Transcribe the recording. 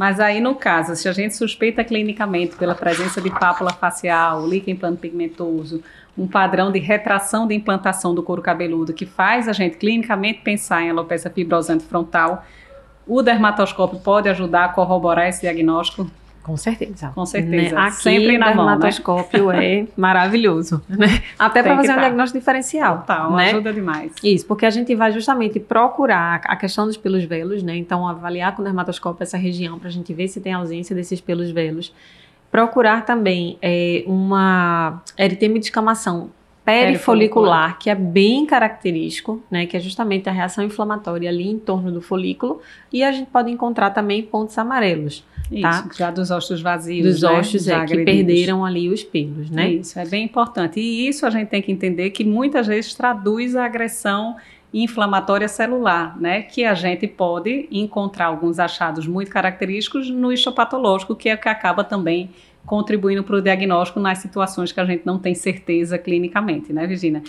Mas aí, no caso, se a gente suspeita clinicamente pela presença de pápula facial, líquen plano pigmentoso, um padrão de retração de implantação do couro cabeludo que faz a gente clinicamente pensar em alopecia fibrosante frontal, o dermatoscópio pode ajudar a corroborar esse diagnóstico? Com certeza. Com certeza. Né? Aqui, Sempre na o dermatoscópio mão, né? é maravilhoso. Né? Até para fazer um tá. diagnóstico diferencial. Total, né? ajuda demais. Isso, porque a gente vai justamente procurar a questão dos pelos velos, né? Então, avaliar com o dermatoscópio essa região para a gente ver se tem ausência desses pelos velos. Procurar também é, uma eritema de escamação perifolicular, que é bem característico, né, que é justamente a reação inflamatória ali em torno do folículo, e a gente pode encontrar também pontos amarelos. Tá? Isso, já dos ossos vazios, Dos né? ossos, é, que perderam ali os pelos, né? Isso, é bem importante. E isso a gente tem que entender que muitas vezes traduz a agressão inflamatória celular, né? Que a gente pode encontrar alguns achados muito característicos no histopatológico, que é o que acaba também contribuindo para o diagnóstico nas situações que a gente não tem certeza clinicamente, né, Virginia?